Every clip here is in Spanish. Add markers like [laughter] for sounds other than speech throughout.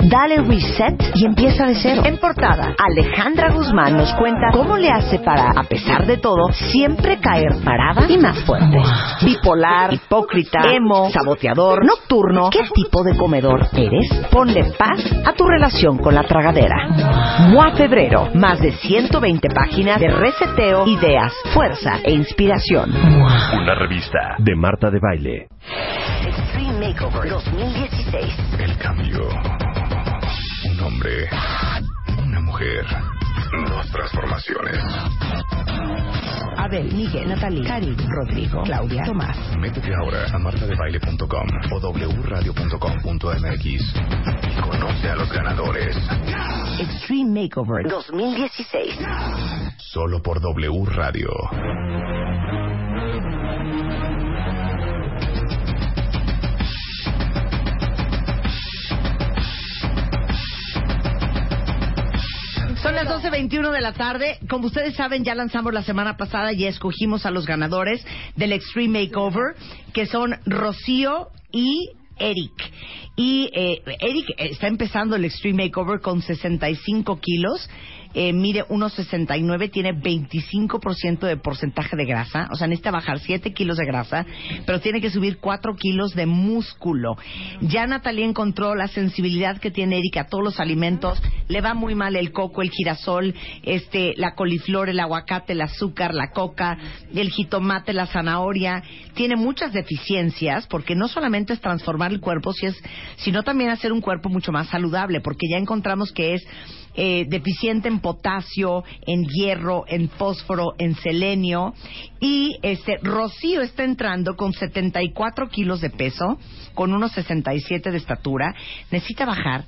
Dale reset y empieza de cero. En portada, Alejandra Guzmán nos cuenta cómo le hace para, a pesar de todo, siempre caer parada y más fuerte. Bipolar, hipócrita, emo, saboteador, nocturno. ¿Qué tipo de comedor eres? Ponle paz a tu relación con la tragadera. MOA Febrero, más de 120 páginas de reseteo, ideas, fuerza e inspiración. Una revista de Marta de Baile. Extreme Makeover 2016. El cambio. Un hombre. Una mujer. Dos transformaciones. Abel, Miguel, Natalie, Karin, Rodrigo, Claudia, Tomás. Métete ahora a martadebaile.com o wradio.com.mx y conoce a los ganadores. Extreme Makeover 2016. Solo por W Radio. 12.21 de la tarde. Como ustedes saben, ya lanzamos la semana pasada y escogimos a los ganadores del Extreme Makeover, que son Rocío y Eric. Y eh, Eric está empezando el Extreme Makeover con 65 kilos. Eh, mide 1,69, tiene 25% de porcentaje de grasa, o sea, necesita bajar 7 kilos de grasa, pero tiene que subir 4 kilos de músculo. Ya Natalia encontró la sensibilidad que tiene Erika a todos los alimentos, le va muy mal el coco, el girasol, este, la coliflor, el aguacate, el azúcar, la coca, el jitomate, la zanahoria, tiene muchas deficiencias, porque no solamente es transformar el cuerpo, si es, sino también hacer un cuerpo mucho más saludable, porque ya encontramos que es eh, deficiente en potasio, en hierro, en fósforo, en selenio. Y este Rocío está entrando con 74 kilos de peso, con unos 67 de estatura. Necesita bajar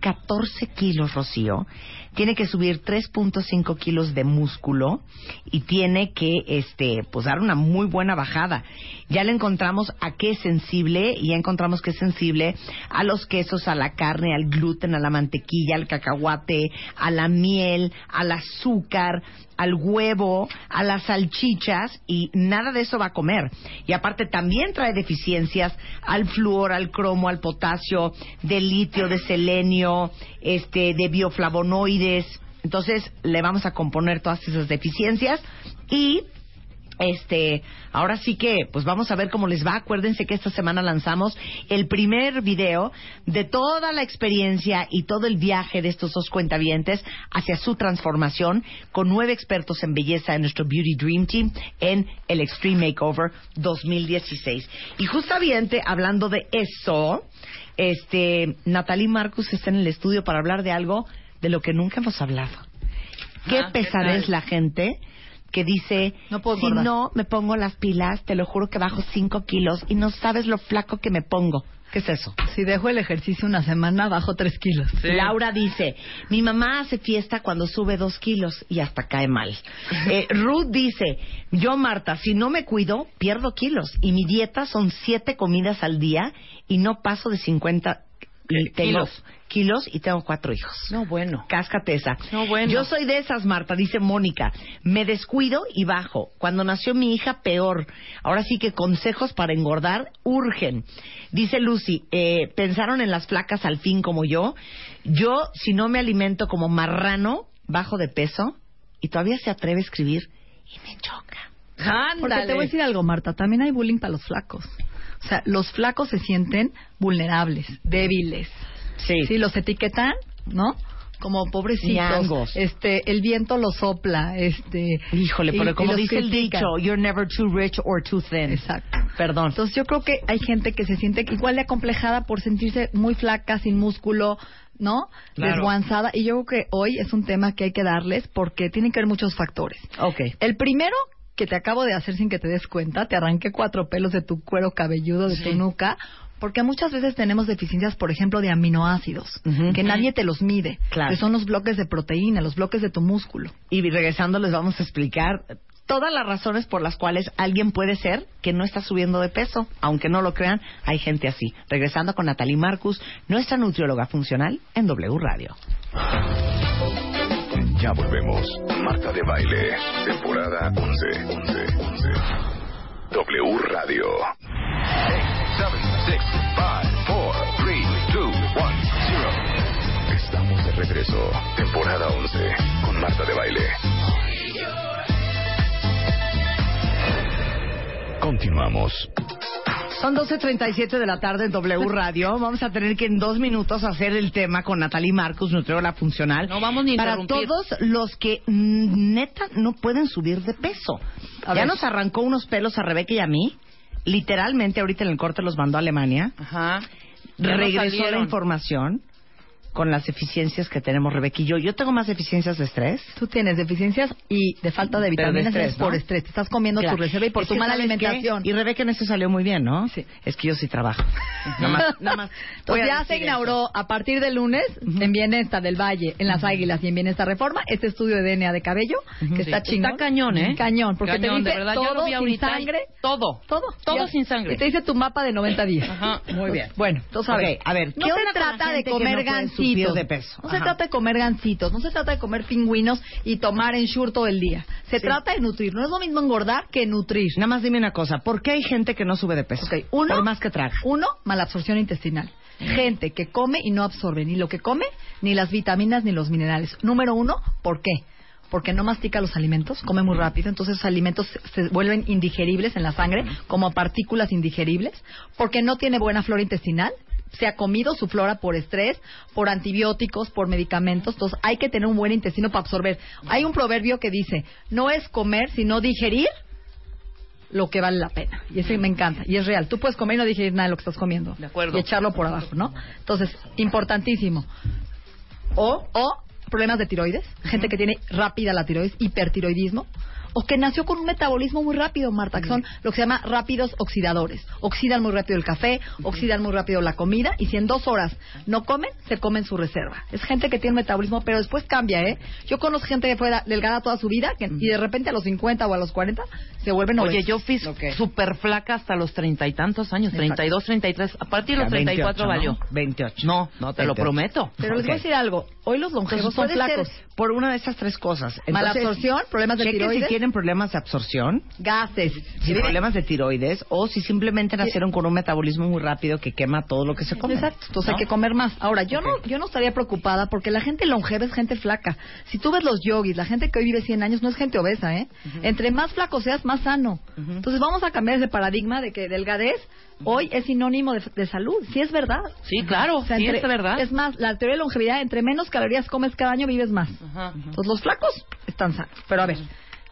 14 kilos, Rocío. Tiene que subir 3.5 kilos de músculo y tiene que, este, pues dar una muy buena bajada. Ya le encontramos a qué es sensible y ya encontramos que es sensible a los quesos, a la carne, al gluten, a la mantequilla, al cacahuate, a la miel, al azúcar, al huevo, a las salchichas y nada de eso va a comer. Y aparte también trae deficiencias al flúor, al cromo, al potasio, de litio, de selenio, este, de bioflavonoides. Entonces le vamos a componer todas esas deficiencias y este, ahora sí que, pues vamos a ver cómo les va. Acuérdense que esta semana lanzamos el primer video de toda la experiencia y todo el viaje de estos dos cuentavientes hacia su transformación con nueve expertos en belleza en nuestro Beauty Dream Team en el Extreme Makeover 2016. Y justamente hablando de eso, este, Natalie Marcus está en el estudio para hablar de algo de lo que nunca hemos hablado. Qué Ah, la gente que dice, No puedo si engordar". no me pongo las pilas, te lo juro que bajo 5 kilos y no sabes lo flaco que me pongo. ¿Qué es eso? Si dejo el ejercicio una semana, bajo tres kilos. Laura dice, mi mamá hace fiesta cuando sube dos kilos y hasta cae mal. [laughs] Eh, Ruth dice, yo Marta, si no me cuido, pierdo kilos y mi dieta son siete comidas al día y no paso de 50 y tengo kilos. kilos y tengo cuatro hijos. No, bueno. Cáscate esa. No, bueno. Yo soy de esas, Marta, dice Mónica. Me descuido y bajo. Cuando nació mi hija, peor. Ahora sí que consejos para engordar urgen. Dice Lucy, eh, ¿pensaron en las flacas al fin como yo? Yo, si no me alimento como marrano, bajo de peso y todavía se atreve a escribir y me choca. Porque te voy a decir algo, Marta. También hay bullying para los flacos. O sea, los flacos se sienten vulnerables, débiles. Sí. Sí, los etiquetan, ¿no? Como pobrecitos. Ñangos. Este, el viento los sopla, este. Híjole, y- pero y como los dice el dicho, you're never too rich or too thin. Exacto. Perdón. Entonces yo creo que hay gente que se siente igual de acomplejada por sentirse muy flaca, sin músculo, ¿no? Claro. Desguanzada. Y yo creo que hoy es un tema que hay que darles porque tienen que ver muchos factores. Ok. El primero que te acabo de hacer sin que te des cuenta, te arranqué cuatro pelos de tu cuero cabelludo, de tu nuca, porque muchas veces tenemos deficiencias, por ejemplo, de aminoácidos, que nadie te los mide, Claro. que son los bloques de proteína, los bloques de tu músculo. Y regresando les vamos a explicar todas las razones por las cuales alguien puede ser que no está subiendo de peso. Aunque no lo crean, hay gente así. Regresando con Natalie Marcus, nuestra nutrióloga funcional en W Radio. Ya volvemos. Marta de Baile, temporada 11. 11, Son 12.37 de la tarde en W Radio. Vamos a tener que en dos minutos hacer el tema con Natalie Marcus, nutrióloga funcional. No vamos ni a Para interrumpir. todos los que mm, neta no pueden subir de peso. A ya ver. nos arrancó unos pelos a Rebeca y a mí. Literalmente ahorita en el corte los mandó a Alemania. Ajá. Ya Regresó la salieron. información con las eficiencias que tenemos Rebeca y yo. Yo tengo más eficiencias de estrés. Tú tienes deficiencias y de falta de de vitaminas estrés, es por estrés. Te estás comiendo Claro. tu reserva y por Es tu mala alimentación. Y Rebeca en eso salió muy bien, ¿no? Sí. Es que yo sí trabajo. [laughs] nada más, nada más. A ya se inauguró a partir del lunes en Bienestar del Valle, en Las Águilas y en Bienestar Reforma, este estudio de DNA de cabello, que está chingón. Está cañón, ¿eh? Cañón, porque Cañón, te dice de verdad, todo yo lo vi sin sangre. Todo. Todo. Todo sin sangre. Y te dice tu mapa de 90 días. Ajá. Muy bien. Bueno, entonces a ver, a ver, ¿qué se trata de comer subir gancitos. de peso? No se trata de comer gancitos, no se trata de comer pingüinos y tomar ensure todo el día. Se trata de nutrir. No es lo mismo engordar que nutrir. Nada más dime una cosa, ¿por qué hay gente que no sube de peso? Ok, uno, Por más que traga. Uno, malabsorción intestinal. Gente que come y no absorbe ni lo que come, ni las vitaminas, ni los minerales. Número uno, ¿por qué? Porque no mastica los alimentos, come muy rápido, entonces esos alimentos se vuelven indigeribles en la sangre, como partículas indigeribles. Porque no tiene buena flora intestinal, se ha comido su flora por estrés, por antibióticos, por medicamentos. Entonces hay que tener un buen intestino para absorber. Hay un proverbio que dice, no es comer, sino digerir lo que vale la pena. Y ese me encanta. Y es real. Tú puedes comer y no digerir nada de lo que estás comiendo. De acuerdo. Y echarlo por abajo, ¿no? Entonces, importantísimo. O, o problemas de tiroides. Gente que tiene rápida la tiroides, hipertiroidismo. O que nació con un metabolismo muy rápido, Marta, que son lo que se llama rápidos oxidadores. Oxidan muy rápido el café, oxidan muy rápido la comida, y si en dos horas no comen, se comen su reserva. Es gente que tiene un metabolismo, pero después cambia, ¿eh? Yo conozco gente que fue da- delgada toda su vida, que, y de repente a los 50 o a los 40 se vuelven Oye, obesos. yo fui Ok. súper flaca hasta los treinta y tantos años, Exacto. 32, 33. A partir de los Ya, 34 28, valió. 28. No, no, te lo 28. prometo. Pero les voy a decir algo. Hoy los longevos son flacos. por una de esas tres cosas. Entonces, Malabsorción, problemas de tiroides. si tienen problemas de absorción, Gases. si problemas de tiroides, o si simplemente nacieron con un metabolismo muy rápido que quema todo lo que se come. Exacto, entonces ¿No? hay que comer más. Ahora, yo no yo no estaría preocupada porque la gente longeva es gente flaca. Si tú ves los yogis, la gente que hoy vive 100 años no es gente obesa, ¿eh? Entre más flaco seas, más sano. Entonces vamos a cambiar ese paradigma de que delgadez hoy es sinónimo de, de salud. Sí es verdad. Sí, claro, O sea, sí, entre- es verdad. Es más, la teoría de longevidad, entre menos calorías comes cada año, vives más. Ajá. Entonces los flacos están sanos. Pero a ver,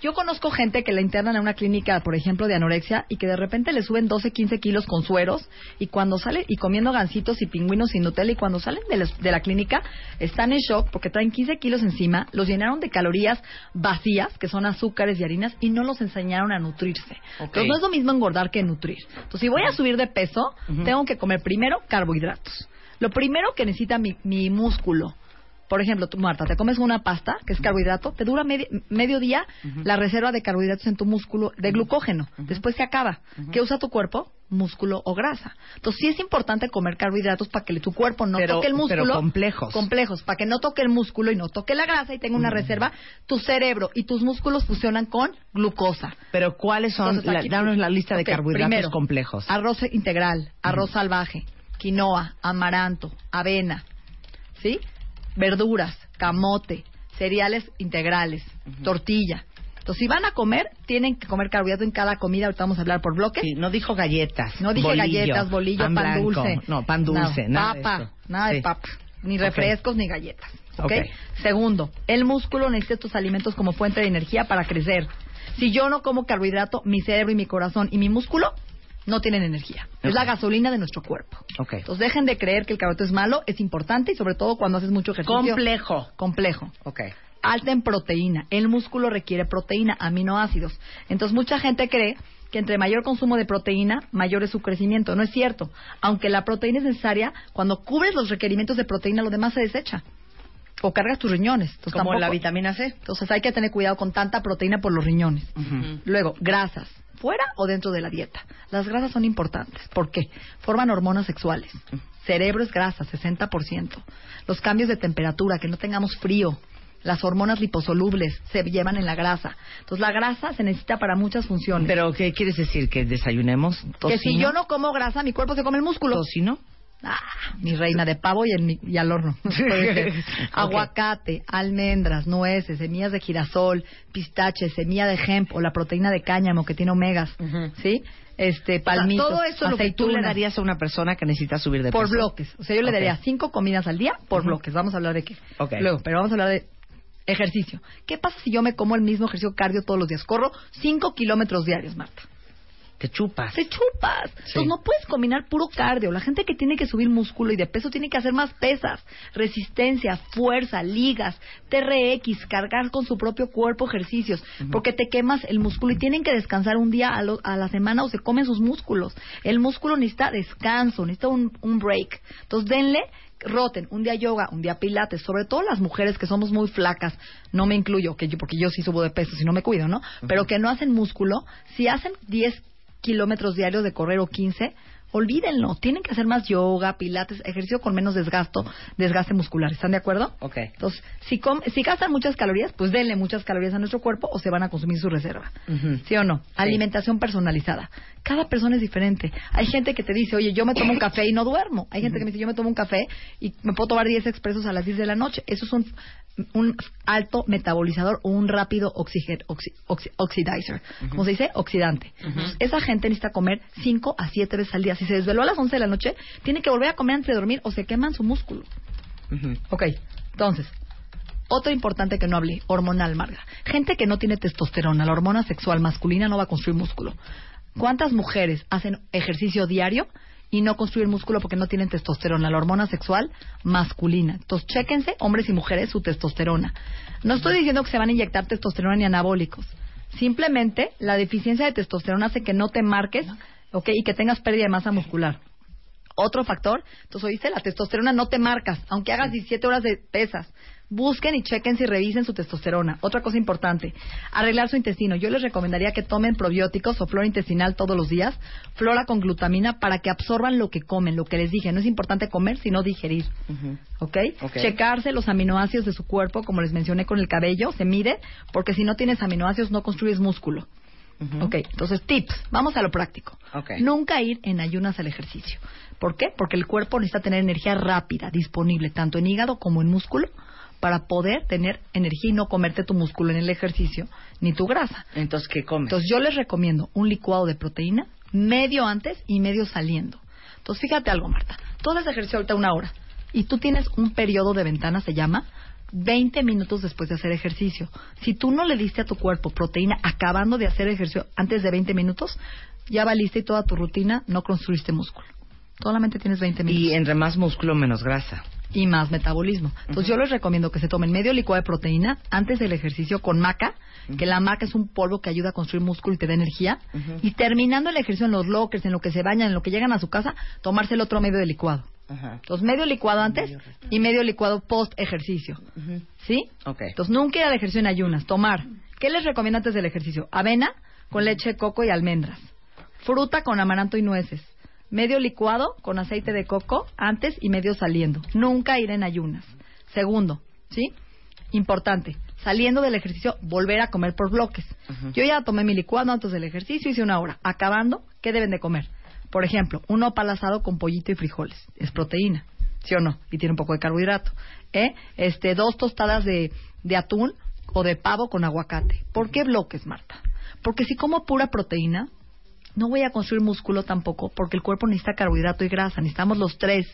yo conozco gente que la internan en una clínica, por ejemplo, de anorexia y que de repente le suben 12, 15 kilos con sueros y cuando sale y comiendo gancitos y pingüinos sin Nutella y cuando salen de la, de la clínica están en shock porque traen 15 kilos encima, los llenaron de calorías vacías, que son azúcares y harinas, y no los enseñaron a nutrirse. Entonces no es lo mismo engordar que nutrir. Entonces si voy a subir de peso, tengo que comer primero carbohidratos. Lo primero que necesita mi, mi músculo por ejemplo, tú, Marta, te comes una pasta, que es carbohidrato, te dura medi- medio día la reserva de carbohidratos en tu músculo de glucógeno. Después se acaba. ¿Qué usa tu cuerpo? Músculo o grasa. Entonces, sí es importante comer carbohidratos para que tu cuerpo no Pero- toque el músculo. pero complejos. Complejos, para que no toque el músculo y no toque la grasa y tenga una reserva. Tu cerebro y tus músculos fusionan con glucosa. Pero ¿cuáles son? Entonces, La- aquí- danos la lista de carbohidratos primero, complejos. Arroz integral, arroz salvaje, quinoa, amaranto, avena, ¿sí? Verduras, camote, cereales integrales, tortilla. Entonces, si van a comer, tienen que comer carbohidrato en cada comida. Ahorita vamos a hablar por bloque. Sí, no dijo galletas. No dije bolillo, galletas, bolillo, pan, dulce. No, pan dulce, nada de Papa, esto. nada de papa. Ni refrescos ni galletas. ¿ok? Ok. Segundo, el músculo necesita estos alimentos como fuente de energía para crecer. Si yo no como carbohidrato, mi cerebro y mi corazón y mi músculo no tienen energía. Es la gasolina de nuestro cuerpo. Ok. Entonces dejen de creer que el carbohidrato es malo, es importante y sobre todo cuando haces mucho ejercicio. Complejo. Complejo. Ok. Alta en proteína. El músculo requiere proteína, aminoácidos. Entonces mucha gente cree que entre mayor consumo de proteína, mayor es su crecimiento. No es cierto. Aunque la proteína es necesaria, cuando cubres los requerimientos de proteína, lo demás se desecha. O cargas tus riñones. Entonces, Como tampoco- la vitamina C. Entonces hay que tener cuidado con tanta proteína por los riñones. Luego, grasas. ¿Fuera o dentro de la dieta? Las grasas son importantes. ¿Por qué? Forman hormonas sexuales. Cerebro es grasa, 60%. Los cambios de temperatura, que no tengamos frío. Las hormonas liposolubles se llevan en la grasa. Entonces la grasa se necesita para muchas funciones. Pero ¿qué quieres decir? ¿Que desayunemos que si yo no como grasa, mi cuerpo se come el músculo. ¿Tocino? Ah, mi reina de pavo y, en mi- y al horno. [laughs] [laughs] Aguacate, almendras, nueces, semillas de girasol, pistache, semilla de hemp o la proteína de cáñamo que tiene omegas, ¿sí? Este, O sea, palmitos, todo eso es lo que tú le darías a una persona que necesita subir de por peso. bloques. O sea, yo le daría cinco comidas al día por bloques. Vamos a hablar de qué. Ok. Luego, pero vamos a hablar de ejercicio. ¿Qué pasa si yo me como el mismo ejercicio cardio todos los días? Corro cinco kilómetros diarios, Marta. Te chupas. Te chupas. Entonces no puedes combinar puro cardio. La gente que tiene que subir músculo y de peso tiene que hacer más pesas, resistencia, fuerza, ligas, TRX, cargar con su propio cuerpo ejercicios, porque te quemas el músculo y tienen que descansar un día a, lo- a la semana o se comen sus músculos. El músculo necesita descanso, necesita un, un break. Entonces denle roten, un día yoga, un día pilates, sobre todo las mujeres que somos muy flacas, no me incluyo, que yo, porque yo sí subo de peso si no me cuido, ¿no? Pero que no hacen músculo, si hacen 10 kilómetros diarios de correr o 15, olvídenlo, tienen que hacer más yoga, pilates, ejercicio con menos desgasto, desgaste muscular, ¿están de acuerdo? Ok. Entonces, si, com- si gastan muchas calorías, pues denle muchas calorías a nuestro cuerpo o se van a consumir su reserva. ¿Sí o no? Alimentación personalizada. Cada persona es diferente. Hay gente que te dice, oye, yo me tomo un café y no duermo. Hay gente que me dice, yo me tomo un café y me puedo tomar 10 expresos a las 10 de la noche. Eso es un, un alto metabolizador o un rápido oxigen, oxi- oxi- oxidizer. ¿Cómo se dice? Oxidante. Entonces, esa gente necesita comer 5 a 7 veces al día. Si se desveló a las 11 de la noche, tiene que volver a comer antes de dormir o se queman su músculo. Ujú. Ok, entonces, otro importante que no hablé, hormonal, Marga. Gente que no tiene testosterona, la hormona sexual masculina no va a construir músculo. ¿Cuántas mujeres hacen ejercicio diario y no construyen músculo porque no tienen testosterona, la hormona sexual masculina? Entonces, chéquense, hombres y mujeres, su testosterona. No estoy diciendo que se van a inyectar testosterona ni anabólicos. Simplemente la deficiencia de testosterona hace que no te marques, ok, y que tengas pérdida de masa muscular. Otro factor, entonces oíste, la testosterona no te marcas, aunque hagas 17 horas de pesas. Busquen y chequen si revisen su testosterona. Otra cosa importante, arreglar su intestino. Yo les recomendaría que tomen probióticos o flora intestinal todos los días, flora con glutamina, para que absorban lo que comen, lo que les dije. No es importante comer, sino digerir. Ujú. ¿Ok? Ok. Checarse los aminoácidos de su cuerpo, como les mencioné con el cabello, se mide, porque si no tienes aminoácidos no construyes músculo. Ujú. Ok, entonces tips, vamos a lo práctico. Ok. Nunca ir en ayunas al ejercicio. ¿Por qué? Porque el cuerpo necesita tener energía rápida, disponible, tanto en hígado como en músculo, para poder tener energía y no comerte tu músculo en el ejercicio, ni tu grasa. Entonces, ¿qué comes? Entonces yo les recomiendo un licuado de proteína medio antes y medio saliendo. Entonces fíjate algo, Marta. Tú haces ejercicio ahorita una hora y tú tienes un periodo de ventana, se llama 20 minutos después de hacer ejercicio. Si tú no le diste a tu cuerpo proteína acabando de hacer ejercicio antes de 20 minutos, ya valiste y toda tu rutina no construiste músculo. Solamente tienes 20 minutos y entre más músculo, menos grasa. Y más metabolismo. Entonces yo les recomiendo que se tomen medio licuado de proteína antes del ejercicio con maca, que la maca es un polvo que ayuda a construir músculo y te da energía, y terminando el ejercicio en los lockers, en lo que se bañan, en lo que llegan a su casa, tomarse el otro medio de licuado. Ajá. Entonces medio licuado antes y medio licuado post ejercicio. ¿Sí? Ok. Entonces nunca ir al ejercicio en ayunas, tomar. ¿Qué les recomiendo antes del ejercicio? Avena con leche de coco y almendras. Fruta con amaranto y nueces. Medio licuado con aceite de coco antes y medio saliendo. Nunca ir en ayunas. Segundo, ¿sí? Importante. Saliendo del ejercicio, volver a comer por bloques. Yo ya tomé mi licuado antes del ejercicio, hice una hora. Acabando, ¿qué deben de comer? Por ejemplo, un nopal asado con pollito y frijoles. Es proteína, ¿sí o no? Y tiene un poco de carbohidrato. ¿Eh? Este, dos tostadas de, de atún o de pavo con aguacate. ¿Por qué bloques, Marta? Porque si como pura proteína, no voy a construir músculo tampoco, porque el cuerpo necesita carbohidrato y grasa. Necesitamos los tres.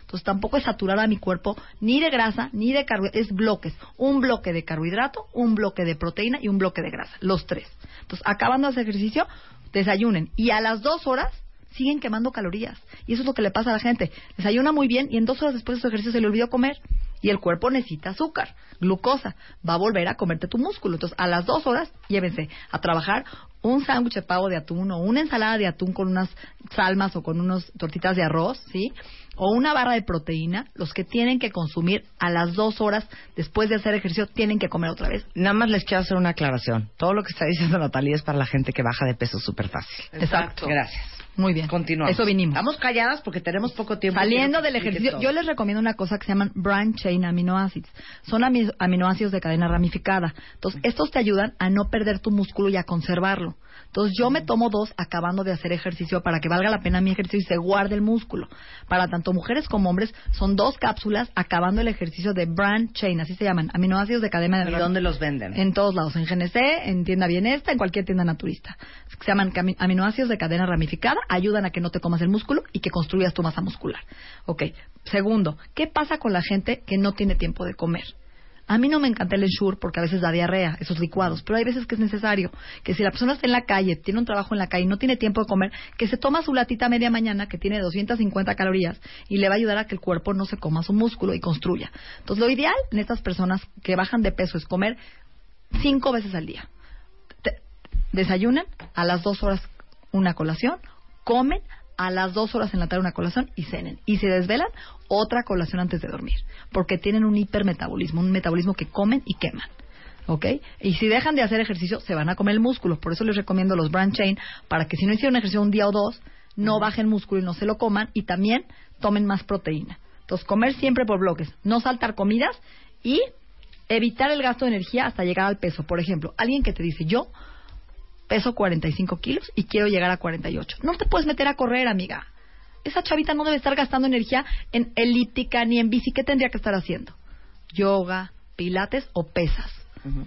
Entonces tampoco es saturar a mi cuerpo ni de grasa ni de carbohidrato. Es bloques. Un bloque de carbohidrato, un bloque de proteína y un bloque de grasa. Los tres. Entonces, acabando ese ejercicio, desayunen. Y a las dos horas siguen quemando calorías. Y eso es lo que le pasa a la gente. Desayuna muy bien y en dos horas después de su ejercicio se le olvidó comer. Y el cuerpo necesita azúcar, glucosa. Va a volver a comerte tu músculo. Entonces, a las dos horas, llévense a trabajar un sándwich de pavo de atún o una ensalada de atún con unas salmas o con unas tortitas de arroz, ¿sí? O una barra de proteína. Los que tienen que consumir a las dos horas después de hacer ejercicio tienen que comer otra vez. Nada más les quiero hacer una aclaración. Todo lo que está diciendo Natalia es para la gente que baja de peso súper fácil. Exacto. Gracias. Muy bien. Continuamos. Eso vinimos. Estamos calladas porque tenemos poco tiempo. Saliendo del ejercicio, yo les recomiendo una cosa que se llaman branch chain aminoácidos. Son ami- aminoácidos de cadena ramificada. Entonces, estos te ayudan a no perder tu músculo y a conservarlo. Entonces, yo me tomo dos acabando de hacer ejercicio para que valga la pena mi ejercicio y se guarde el músculo. Para tanto mujeres como hombres, son dos cápsulas acabando el ejercicio de branch chain, así se llaman, aminoácidos de cadena ¿Y ramificada. dónde los venden? En todos lados, en GNC, en tienda bienesta, en cualquier tienda naturista. Se llaman aminoácidos de cadena ramificada, ayudan a que no te comas el músculo y que construyas tu masa muscular. Ok. Segundo, ¿qué pasa con la gente que no tiene tiempo de comer? A mí no me encanta el Ensure porque a veces da diarrea, esos licuados, pero hay veces que es necesario que si la persona está en la calle, tiene un trabajo en la calle y no tiene tiempo de comer, que se toma su latita media mañana que tiene 250 calorías y le va a ayudar a que el cuerpo no se coma su músculo y construya. Entonces, lo ideal en estas personas que bajan de peso es comer cinco veces al día. Desayunan a las dos horas una colación, comen a las dos horas en la tarde una colación y cenen. Y se desvelan otra colación antes de dormir. Porque tienen un hipermetabolismo, un metabolismo que comen y queman. ¿Ok? Y si dejan de hacer ejercicio, se van a comer el músculo. Por eso les recomiendo los branch chain, para que si no hicieron ejercicio un día o dos, no bajen músculo y no se lo coman. Y también tomen más proteína. Entonces, comer siempre por bloques. No saltar comidas y evitar el gasto de energía hasta llegar al peso. Por ejemplo, alguien que te dice, yo peso 45 kilos y quiero llegar a 48. No te puedes meter a correr, amiga. Esa chavita no debe estar gastando energía en elíptica ni en bici. ¿Qué tendría que estar haciendo? Yoga, pilates o pesas.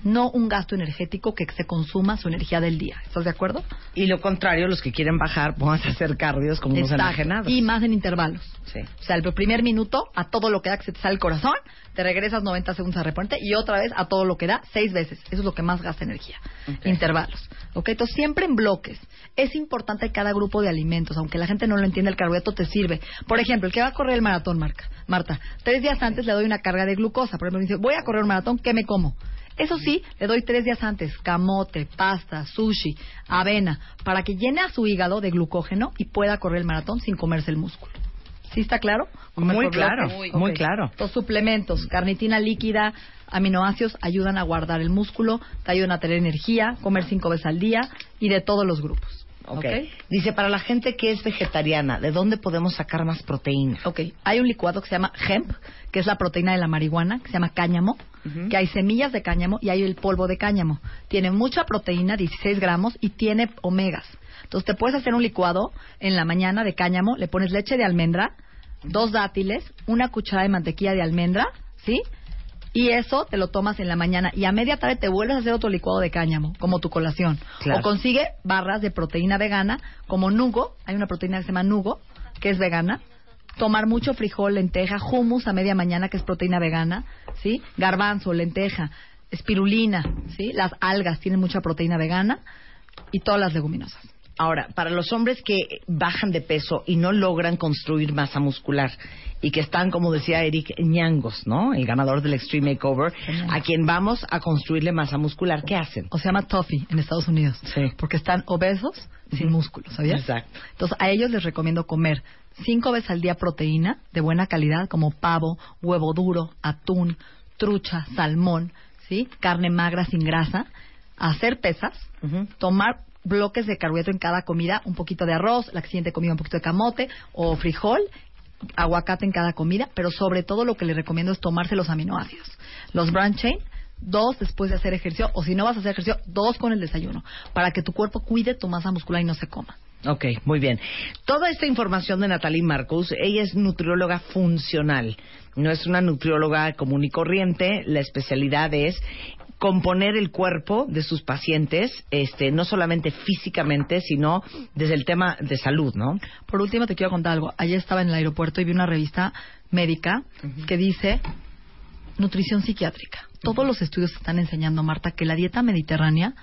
No un gasto energético que se consuma su energía del día. ¿Estás de acuerdo? Y lo contrario, los que quieren bajar, pónganse a hacer cardios como unos Exacto. enajenados. Y más en intervalos. Sí. O sea, el primer minuto, a todo lo que da que se te sale el corazón, te regresas 90 segundos a reponerte y otra vez a todo lo que da, seis veces. Eso es lo que más gasta energía. Intervalos. ¿Ok? Entonces, siempre en bloques. Es importante cada grupo de alimentos, aunque la gente no lo entienda, el carbohidrato te sirve. Por ejemplo, el que va a correr el maratón, Marca, Marta, tres días antes le doy una carga de glucosa. Por ejemplo, me dice, voy a correr un maratón, ¿qué me como? Eso sí, le doy tres días antes camote, pasta, sushi, avena, para que llene a su hígado de glucógeno y pueda correr el maratón sin comerse el músculo. ¿Sí está claro? Comer Muy claro, muy claro. Los suplementos, carnitina líquida, aminoácidos ayudan a guardar el músculo, te ayudan a tener energía, comer cinco veces al día y de todos los grupos. Ok. Dice, para la gente que es vegetariana, ¿de dónde podemos sacar más proteína? Ok, hay un licuado que se llama hemp, que es la proteína de la marihuana, que se llama cáñamo, que hay semillas de cáñamo y hay el polvo de cáñamo. Tiene mucha proteína, 16 gramos, y tiene omegas. Entonces te puedes hacer un licuado en la mañana de cáñamo, le pones leche de almendra, dos dátiles, una cucharada de mantequilla de almendra, ¿sí? Y eso te lo tomas en la mañana y a media tarde te vuelves a hacer otro licuado de cáñamo, como tu colación. Claro. O consigue barras de proteína vegana, como nugo, hay una proteína que se llama nugo, que es vegana. Tomar mucho frijol, lenteja, hummus a media mañana, que es proteína vegana, ¿sí? Garbanzo, lenteja, espirulina, ¿sí? Las algas tienen mucha proteína vegana y todas las leguminosas. Ahora, para los hombres que bajan de peso y no logran construir masa muscular y que están, como decía Eric, ñangos, ¿no? El ganador del Extreme Makeover, a quien vamos a construirle masa muscular, ¿qué hacen? O se llama toffee en Estados Unidos. Sí. Porque están obesos sin músculos, ¿sabías? Exacto. Entonces, a ellos les recomiendo comer cinco veces al día proteína de buena calidad, como pavo, huevo duro, atún, trucha, salmón, ¿sí? Carne magra sin grasa, hacer pesas, tomar bloques de carbohidrato en cada comida, un poquito de arroz, la siguiente comida un poquito de camote o frijol, aguacate en cada comida, pero sobre todo lo que les recomiendo es tomarse los aminoácidos. Los branch chain, dos después de hacer ejercicio, o si no vas a hacer ejercicio, dos con el desayuno, para que tu cuerpo cuide tu masa muscular y no se coma. Ok, muy bien. Toda esta información de Natalie Marcus, ella es nutrióloga funcional. No es una nutrióloga común y corriente. La especialidad es componer el cuerpo de sus pacientes, este, no solamente físicamente, sino desde el tema de salud, ¿no? Por último, te quiero contar algo. Ayer estaba en el aeropuerto y vi una revista médica que dice nutrición psiquiátrica. Todos los estudios están enseñando, Marta, que la dieta mediterránea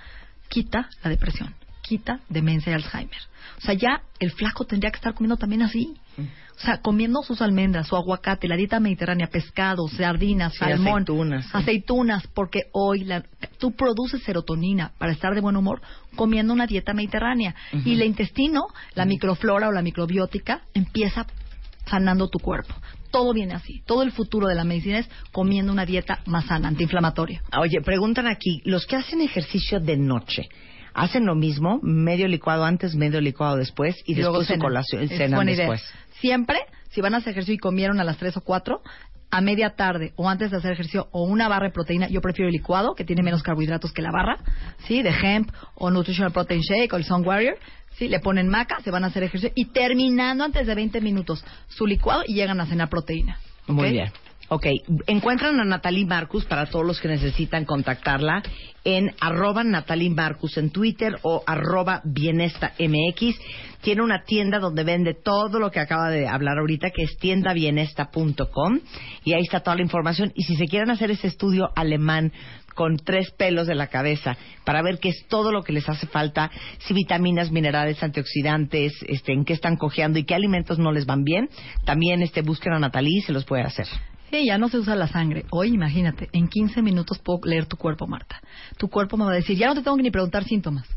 quita la depresión, quita demencia y Alzheimer. O sea, ya el flaco tendría que estar comiendo también así. O sea, comiendo sus almendras, su aguacate, la dieta mediterránea, pescado, sardinas, Sí, salmón, aceitunas, sí. aceitunas, porque hoy la- tú produces serotonina para estar de buen humor comiendo una dieta mediterránea. Y el intestino, la microflora o la microbiótica, empieza sanando tu cuerpo. Todo viene así. Todo el futuro de la medicina es comiendo una dieta más sana, antiinflamatoria. Oye, preguntan aquí, los que hacen ejercicio de noche, hacen lo mismo, medio licuado antes, medio licuado después y, después su colación, cenan idea. después. Siempre, si van a hacer ejercicio y comieron a las 3 o 4, a media tarde o antes de hacer ejercicio o una barra de proteína, yo prefiero el licuado, que tiene menos carbohidratos que la barra, ¿sí? De hemp o Nutritional Protein Shake o el Sun Warrior, ¿sí? Le ponen maca, se van a hacer ejercicio y terminando antes de 20 minutos su licuado y llegan a cenar proteína. Muy bien. Ok, encuentran a Natalie Marcus para todos los que necesitan contactarla en arroba Natalie Marcus en Twitter o arroba Bienesta MX. Tiene una tienda donde vende todo lo que acaba de hablar ahorita, que es tiendabienesta.com y ahí está toda la información. Y si se quieren hacer ese estudio alemán con tres pelos de la cabeza para ver qué es todo lo que les hace falta, si vitaminas, minerales, antioxidantes, este, en qué están cojeando y qué alimentos no les van bien, también este, busquen a Natalie y se los puede hacer. Sí, ya no se usa la sangre. Hoy, imagínate, en 15 minutos puedo leer tu cuerpo, Marta. Tu cuerpo me va a decir, ya no te tengo que ni preguntar síntomas.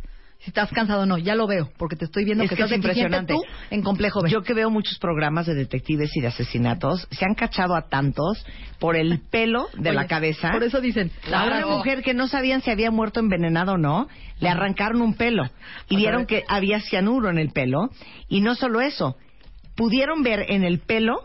Si estás cansado o no, ya lo veo, porque te estoy viendo Es que, que estás es impresionante. tú en complejo B. Yo que veo muchos programas de detectives y de asesinatos, se han cachado a tantos por el pelo de Oye, la cabeza. Por eso dicen, A una mujer que no sabían si había muerto envenenado o no, le arrancaron un pelo y vieron que había cianuro en el pelo. Y no solo eso, pudieron ver en el pelo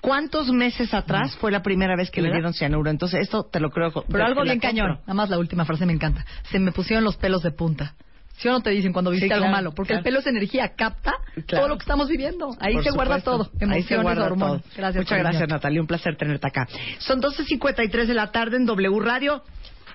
cuántos meses atrás fue la primera vez que le dieron cianuro. Entonces, esto te lo creo. Pero algo bien cañón. Nada más la última frase me encanta. Se me pusieron los pelos de punta. ¿Sí o no te dicen cuando viste Sí, algo claro, malo? Porque claro. el pelo es energía, capta Claro. todo lo que estamos viviendo. Ahí Por se guarda todo. Ahí se Emociones, guarda hormonas. todo. Gracias. Muchas gracias, Natalia. Un placer tenerte acá. Son 12.53 de la tarde en W Radio.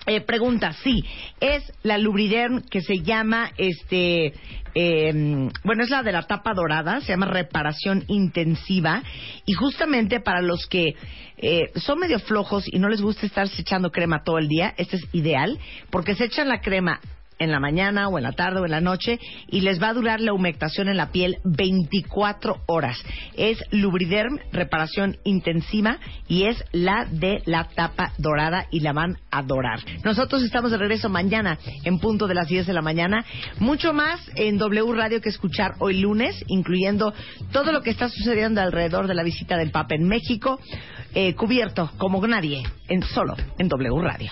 Eh, pregunta, sí, es la Lubriderm que se llama, este, eh, bueno, es la de la tapa dorada, se llama reparación intensiva y justamente para los que eh, son medio flojos y no les gusta estarse echando crema todo el día, este es ideal porque se echan la crema en la mañana o en la tarde o en la noche y les va a durar la humectación en la piel 24 horas. Es Lubriderm reparación intensiva y es la de la tapa dorada y la van a adorar. Nosotros estamos de regreso mañana en punto de las 10 de la mañana. Mucho más en W Radio que escuchar hoy lunes, incluyendo todo lo que está sucediendo alrededor de la visita del Papa en México, eh, cubierto como nadie, en solo en W Radio.